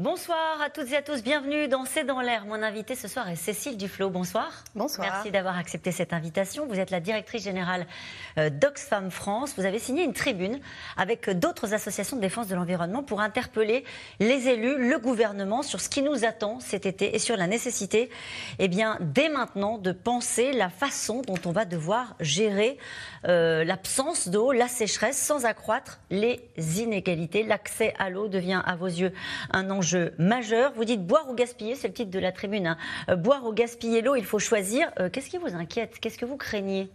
Bonsoir à toutes et à tous, bienvenue dans C'est dans l'air. Mon invité ce soir est Cécile Duflo. Bonsoir. Bonsoir. Merci d'avoir accepté cette invitation. Vous êtes la directrice générale euh, d'Oxfam France. Vous avez signé une tribune avec d'autres associations de défense de l'environnement pour interpeller les élus, le gouvernement sur ce qui nous attend cet été et sur la nécessité, eh bien, dès maintenant, de penser la façon dont on va devoir gérer euh, l'absence d'eau, la sécheresse, sans accroître les inégalités. L'accès à l'eau devient à vos yeux un enjeu majeur. Vous dites boire ou gaspiller, c'est le titre de la tribune. Hein. Euh, boire ou gaspiller l'eau, il faut choisir. Euh, qu'est-ce qui vous inquiète? Qu'est-ce que vous craignez?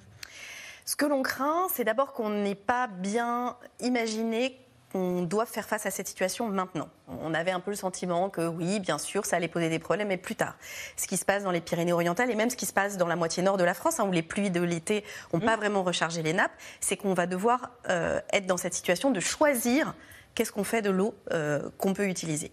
Ce que l'on craint, c'est d'abord qu'on n'ait pas bien imaginé qu'on doit faire face à cette situation maintenant. On avait un peu le sentiment que oui, bien sûr, ça allait poser des problèmes, mais plus tard. Ce qui se passe dans les Pyrénées-Orientales et même ce qui se passe dans la moitié nord de la France, hein, où les pluies de l'été n'ont pas mmh. vraiment rechargé les nappes, c'est qu'on va devoir euh, être dans cette situation de choisir qu'est-ce qu'on fait de l'eau euh, qu'on peut utiliser.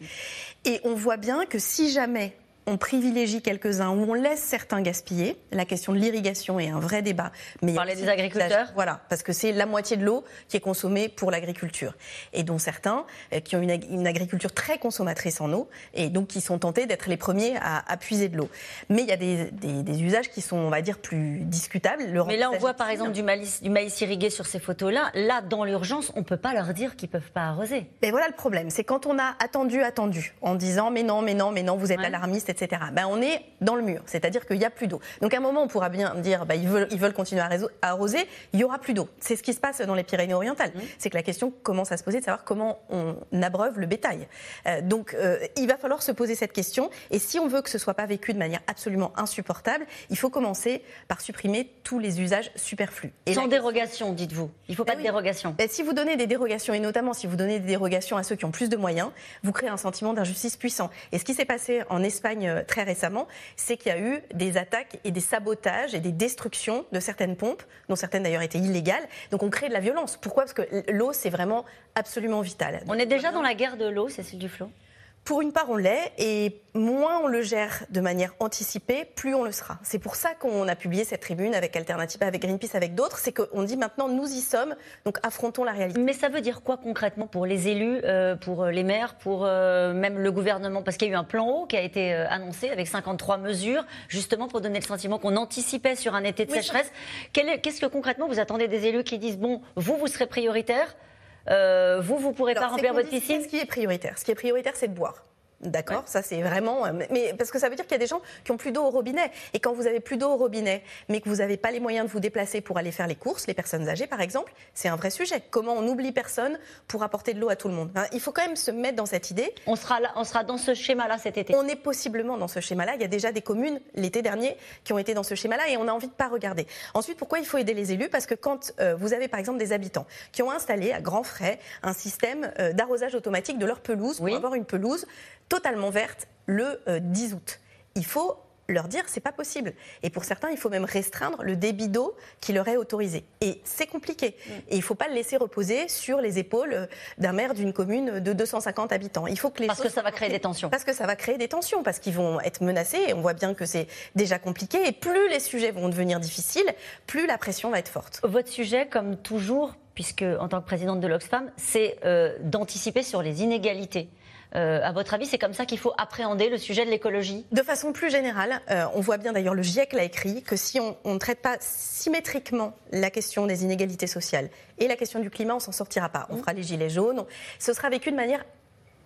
Et on voit bien que si jamais on privilégie quelques-uns ou on laisse certains gaspiller. La question de l'irrigation est un vrai débat. Mais Parler des agriculteurs Voilà, parce que c'est la moitié de l'eau qui est consommée pour l'agriculture. Et dont certains euh, qui ont une, agriculture très consommatrice en eau et donc qui sont tentés d'être les premiers à, puiser de l'eau. Mais il y a des, usages qui sont, on va dire, plus discutables. Mais là, on voit par exemple du maïs, du maïs irrigué sur ces photos-là. Là, dans l'urgence, on ne peut pas leur dire qu'ils ne peuvent pas arroser. Mais voilà le problème. C'est quand on a attendu, attendu, en disant mais non, mais non, mais non, vous êtes alarmiste, etc. Ben, on est dans le mur, c'est-à-dire qu'il n'y a plus d'eau. Donc à un moment, on pourra bien dire ben, ils, veulent, ils veulent continuer à arroser, il n'y aura plus d'eau. C'est ce qui se passe dans les Pyrénées-Orientales. Mmh. C'est que la question commence à se poser de savoir comment on abreuve le bétail. Euh, donc euh, il va falloir se poser cette question. Et si on veut que ce ne soit pas vécu de manière absolument insupportable, il faut commencer par supprimer tous les usages superflus. Et Sans dérogation, dites-vous. Il ne faut pas ben de dérogation. Ben, si vous donnez des dérogations, et notamment si vous donnez des dérogations à ceux qui ont plus de moyens, vous créez un sentiment d'injustice puissant. Et ce qui s'est passé en Espagne euh, très récemment, c'est qu'il y a eu des attaques et des sabotages et des destructions de certaines pompes, dont certaines d'ailleurs étaient illégales. Donc on crée de la violence. Pourquoi? Parce que l'eau, c'est vraiment absolument vital. On est déjà dans la guerre de l'eau, Cécile Duflo pour une part, on l'est, et moins on le gère de manière anticipée, plus on le sera. C'est pour ça qu'on a publié cette tribune avec Alternative, avec Greenpeace, avec d'autres. C'est qu'on dit maintenant, nous y sommes, donc affrontons la réalité. Mais ça veut dire quoi concrètement pour les élus, euh, pour euh, les maires, pour euh, même le gouvernement? Parce qu'il y a eu un plan haut qui a été annoncé avec 53 mesures, justement pour donner le sentiment qu'on anticipait sur un été de sécheresse. Qu'est-ce que concrètement vous attendez des élus qui disent, bon, vous, vous serez prioritaire vous, vous ne pourrez pas remplir votre piscine Ce qui est prioritaire, ce qui est prioritaire, c'est de boire. D'accord, ça c'est vraiment. Euh, mais parce que ça veut dire qu'il y a des gens qui ont plus d'eau au robinet. Et quand vous avez plus d'eau au robinet, mais que vous n'avez pas les moyens de vous déplacer pour aller faire les courses, les personnes âgées par exemple, c'est un vrai sujet. Comment on n'oublie personne pour apporter de l'eau à tout le monde hein, Il faut quand même se mettre dans cette idée. On sera, là, on sera dans ce schéma-là cet été. On est possiblement dans ce schéma-là. Il y a déjà des communes l'été dernier qui ont été dans ce schéma-là et on a envie de pas regarder. Ensuite, pourquoi il faut aider les élus? Parce que quand euh, vous avez par exemple des habitants qui ont installé à grands frais un système euh, d'arrosage automatique de leur pelouse pour avoir une pelouse totalement verte le 10 euh, août. Il faut leur dire c'est pas possible. Et pour certains, il faut même restreindre le débit d'eau qui leur est autorisé. Et c'est compliqué. Mm. Et il ne faut pas le laisser reposer sur les épaules euh, d'un maire d'une commune de 250 habitants. Il faut que les parce que ça va créer des tensions. Parce que ça va créer des tensions, parce qu'ils vont être menacés. Et on voit bien que c'est déjà compliqué. Et plus les sujets vont devenir difficiles, plus la pression va être forte. Votre sujet, comme toujours, puisque en tant que présidente de l'Oxfam, c'est euh, d'anticiper sur les inégalités. Euh, à votre avis, c'est comme ça qu'il faut appréhender le sujet de l'écologie? De façon plus générale, euh, on voit bien d'ailleurs, le GIEC l'a écrit, que si on ne traite pas symétriquement la question des inégalités sociales et la question du climat, on s'en sortira pas. On mmh. fera les gilets jaunes. Ce sera vécu de manière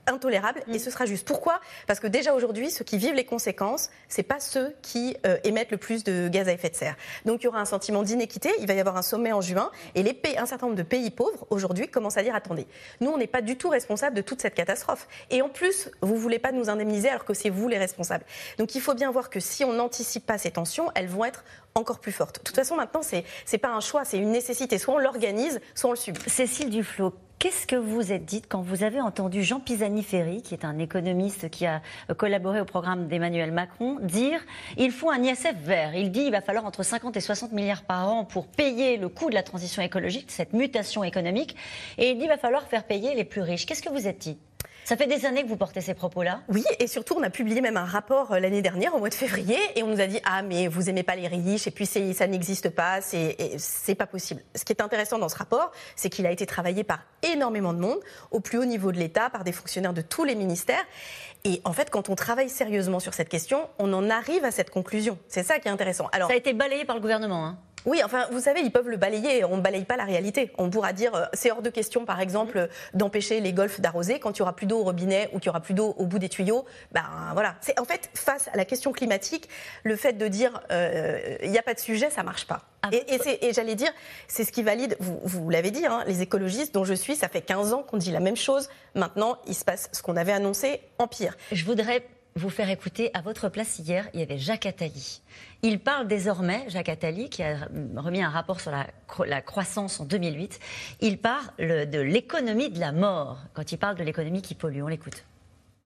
intolérable et mm. ce sera juste. Pourquoi? Parce que déjà aujourd'hui, ceux qui vivent les conséquences, c'est pas ceux qui euh, émettent le plus de gaz à effet de serre. Donc il y aura un sentiment d'inéquité. Il va y avoir un sommet en juin et les pays, un certain nombre de pays pauvres aujourd'hui commencent à dire attendez, nous on n'est pas du tout responsables de toute cette catastrophe. Et en plus, vous voulez pas nous indemniser alors que c'est vous les responsables. Donc il faut bien voir que si on n'anticipe pas ces tensions, elles vont être encore plus fortes. De toute façon, maintenant, c'est n'est pas un choix, c'est une nécessité. Soit on l'organise, soit on le subit. Cécile Duflo, Qu'est-ce que vous êtes dit quand vous avez entendu Jean Pisani-Ferry, qui est un économiste qui a collaboré au programme d'Emmanuel Macron, dire il faut un ISF vert Il dit il va falloir entre 50 et 60 milliards par an pour payer le coût de la transition écologique, cette mutation économique, et il dit il va falloir faire payer les plus riches. Qu'est-ce que vous êtes dit? Ça fait des années que vous portez ces propos-là? Oui, et surtout, on a publié même un rapport euh, l'année dernière, au mois de février, et on nous a dit Ah, mais vous aimez pas les riches, et puis ça n'existe pas, c'est pas possible. Ce qui est intéressant dans ce rapport, c'est qu'il a été travaillé par énormément de monde, au plus haut niveau de l'État, par des fonctionnaires de tous les ministères. Et en fait, quand on travaille sérieusement sur cette question, on en arrive à cette conclusion. C'est ça qui est intéressant. Alors, ça a été balayé par le gouvernement. Hein. Oui, enfin, vous savez, ils peuvent le balayer. On ne balaye pas la réalité. On pourra dire, euh, c'est hors de question, par exemple, d'empêcher les golfs d'arroser quand il y aura plus d'eau au robinet ou qu'il y aura plus d'eau au bout des tuyaux. Ben voilà. C'est en fait face à la question climatique, le fait de dire euh, il n'y a pas de sujet, ça marche pas. Ah, et, j'allais dire, c'est ce qui valide. Vous, vous l'avez dit, hein, les écologistes dont je suis, ça fait 15 ans qu'on dit la même chose. Maintenant, il se passe ce qu'on avait annoncé en pire. Je voudrais vous faire écouter. À votre place hier, il y avait Jacques Attali. Il parle désormais, Jacques Attali, qui a remis un rapport sur la, croissance en 2008, il parle de l'économie de la mort, quand il parle de l'économie qui pollue. On l'écoute.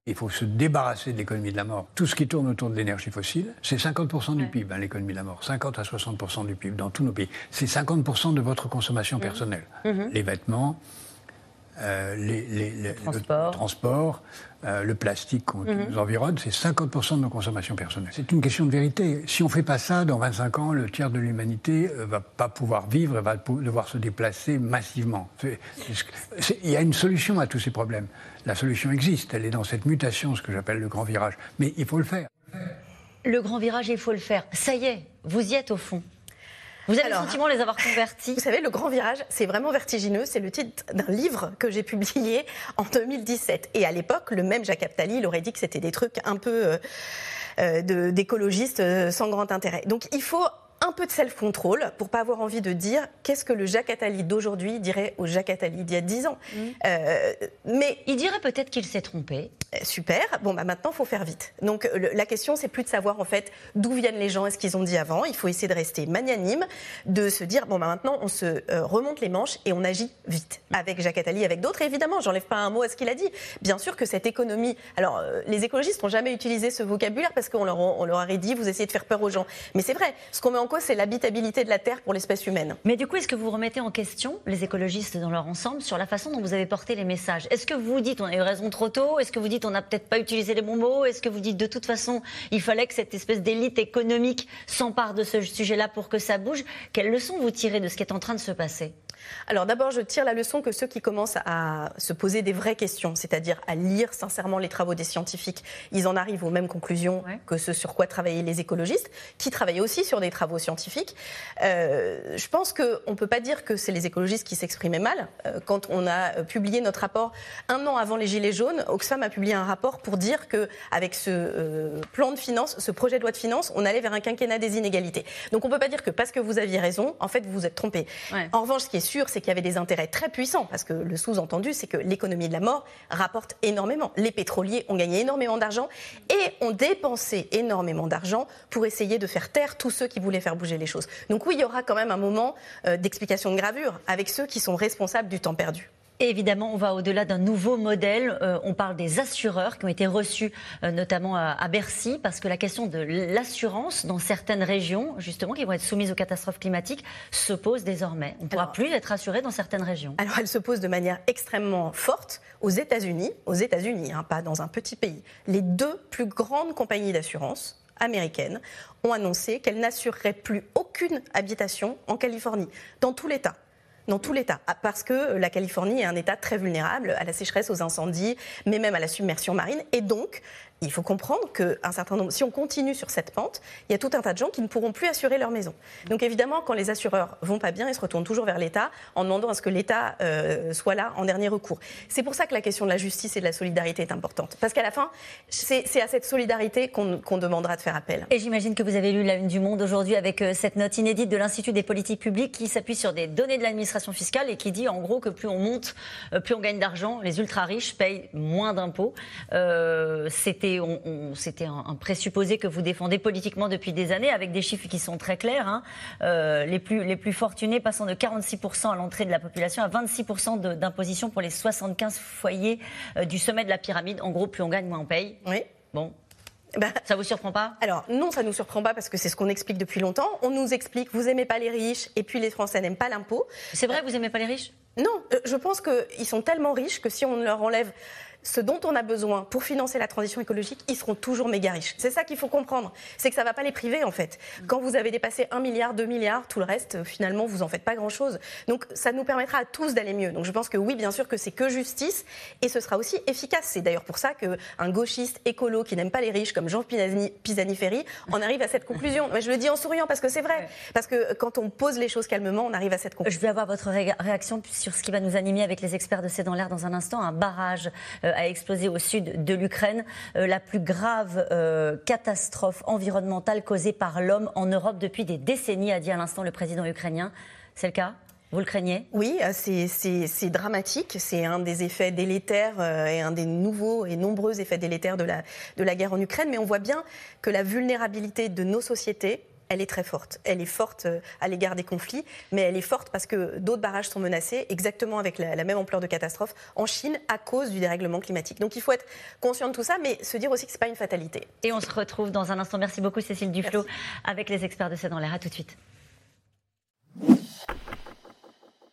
Il faut se débarrasser de l'économie de la mort. Tout ce qui tourne autour de l'énergie fossile, c'est 50% du PIB, hein, l'économie de la mort. 50 à 60% du PIB dans tous nos pays. C'est 50% de votre consommation mmh. personnelle. Mmh. Les vêtements, euh, les, le transport, euh, le plastique qui mhm. nous environne, c'est 50% de nos consommations personnelles. C'est une question de vérité. Si on ne fait pas ça, dans 25 ans, le tiers de l'humanité ne euh, va pas pouvoir vivre et va devoir se déplacer massivement. il y a une solution à tous ces problèmes. La solution existe, elle est dans cette mutation, ce que j'appelle le grand virage. Mais il faut le faire. Le grand virage, il faut le faire. Ça y est, vous y êtes au fond. Vous avez le sentiment de les avoir convertis Vous savez, le grand virage, c'est vraiment vertigineux. C'est le titre d'un livre que j'ai publié en 2017. Et à l'époque, le même Jacques Aptali, il aurait dit que c'était des trucs un peu euh, euh, d'écologistes euh, sans grand intérêt. Donc il faut un peu de self-control pour pas avoir envie de dire qu'est-ce que le Jacques Attali d'aujourd'hui dirait au Jacques Attali d'il y a 10 ans. Mm. Euh, mais il dirait peut-être qu'il s'est trompé. Euh, super. Bon, bah maintenant, il faut faire vite. Donc la question, c'est plus de savoir en fait d'où viennent les gens et ce qu'ils ont dit avant. Il faut essayer de rester magnanime, de se dire bon, bah maintenant, on se euh, remonte les manches et on agit vite avec Jacques Attali, avec d'autres. Évidemment, j'enlève pas un mot à ce qu'il a dit. Bien sûr que cette économie. Alors, les écologistes n'ont jamais utilisé ce vocabulaire parce qu'on leur, on leur aurait dit vous essayez de faire peur aux gens. Mais c'est vrai. Ce qu'on met en c'est l'habitabilité de la Terre pour l'espèce humaine. Mais du coup, est-ce que vous remettez en question les écologistes dans leur ensemble sur la façon dont vous avez porté les messages? Est-ce que vous dites on a eu raison trop tôt? Est-ce que vous dites on n'a peut-être pas utilisé les bons mots? Est-ce que vous dites de toute façon il fallait que cette espèce d'élite économique s'empare de ce sujet-là pour que ça bouge? Quelles leçons vous tirez de ce qui est en train de se passer? Alors d'abord, je tire la leçon que ceux qui commencent à se poser des vraies questions, c'est-à-dire à lire sincèrement les travaux des scientifiques, ils en arrivent aux mêmes conclusions que ce sur quoi travaillaient les écologistes, qui travaillaient aussi sur des travaux scientifiques. Euh, je pense qu'on ne peut pas dire que c'est les écologistes qui s'exprimaient mal. Euh, quand on a publié notre rapport un an avant les Gilets jaunes, Oxfam a publié un rapport pour dire qu'avec ce euh, plan de finances, ce projet de loi de finances, on allait vers un quinquennat des inégalités. Donc on ne peut pas dire que parce que vous aviez raison, en fait, vous vous êtes trompé. En revanche, ce qui est sûr, c'est qu'il y avait des intérêts très puissants, parce que le sous-entendu, c'est que l'économie de la mort rapporte énormément. Les pétroliers ont gagné énormément d'argent et ont dépensé énormément d'argent pour essayer de faire taire tous ceux qui voulaient faire bouger les choses. Donc oui, il y aura quand même un moment euh, d'explication de gravure avec ceux qui sont responsables du temps perdu évidemment, on va au-delà d'un nouveau modèle. Euh, on parle des assureurs qui ont été reçus euh, notamment à, Bercy, parce que la question de l'assurance dans certaines régions, justement, qui vont être soumises aux catastrophes climatiques, se pose désormais. On ne pourra plus être assuré dans certaines régions. Alors, elle se pose de manière extrêmement forte aux États-Unis, aux États-Unis, hein, pas dans un petit pays. Les deux plus grandes compagnies d'assurance américaines ont annoncé qu'elles n'assureraient plus aucune habitation en Californie, dans tout l'État dans tout l'État, ah, parce que la Californie est un État très vulnérable à la sécheresse, aux incendies, mais même à la submersion marine. Et donc, il faut comprendre qu'un certain nombre, si on continue sur cette pente, il y a tout un tas de gens qui ne pourront plus assurer leur maison. Donc évidemment, quand les assureurs vont pas bien, ils se retournent toujours vers l'État en demandant à ce que l'État euh, soit là en dernier recours. C'est pour ça que la question de la justice et de la solidarité est importante. Parce qu'à la fin, c'est à cette solidarité qu'on demandera de faire appel. Et j'imagine que vous avez lu la une du Monde aujourd'hui avec euh, cette note inédite de l'Institut des politiques publiques qui s'appuie sur des données de l'administration fiscale et qui dit en gros que plus on monte, euh, plus on gagne d'argent, les ultra riches payent moins d'impôts. C'était c'était un, présupposé que vous défendez politiquement depuis des années, avec des chiffres qui sont très clairs. Hein. Euh, les, plus, les plus fortunés passant de 46% à l'entrée de la population à 26% d'imposition pour les 75 foyers euh, du sommet de la pyramide. En gros, plus on gagne, moins on paye. Oui. Bon, bah, ça vous surprend pas? Alors non, ça nous surprend pas parce que c'est ce qu'on explique depuis longtemps. On nous explique vous aimez pas les riches et puis les Français n'aiment pas l'impôt. C'est vrai, vous aimez pas les riches? Non, euh, je pense qu'ils sont tellement riches que si on leur enlève ce dont on a besoin pour financer la transition écologique, ils seront toujours méga riches. C'est ça qu'il faut comprendre. C'est que ça ne va pas les priver, en fait. Quand vous avez dépassé 1 milliard, 2 milliards, tout le reste, finalement, vous en faites pas grand-chose. Donc, ça nous permettra à tous d'aller mieux. Donc, je pense que oui, bien sûr que c'est que justice et ce sera aussi efficace. C'est d'ailleurs pour ça qu'un gauchiste écolo qui n'aime pas les riches comme Jean Pisani-Ferry en arrive à cette conclusion. Mais je le dis en souriant parce que c'est vrai. Parce que quand on pose les choses calmement, on arrive à cette conclusion. Je vais avoir votre réaction sur ce qui va nous animer avec les experts de C'est dans l'air dans un instant. Un barrage euh, a explosé au sud de l'Ukraine. Euh, la plus grave euh, catastrophe environnementale causée par l'homme en Europe depuis des décennies, a dit à l'instant le président ukrainien. C'est le cas? Vous le craignez? Oui, c'est dramatique. C'est un des effets délétères et un des nouveaux et nombreux effets délétères de la, de la guerre en Ukraine. Mais on voit bien que la vulnérabilité de nos sociétés, elle est très forte. Elle est forte euh, à l'égard des conflits, mais elle est forte parce que d'autres barrages sont menacés, exactement avec la, même ampleur de catastrophe, en Chine à cause du dérèglement climatique. Donc il faut être conscient de tout ça, mais se dire aussi que ce n'est pas une fatalité. Et on se retrouve dans un instant. Merci beaucoup Cécile Duflo avec les experts de C'est dans l'air. À tout de suite.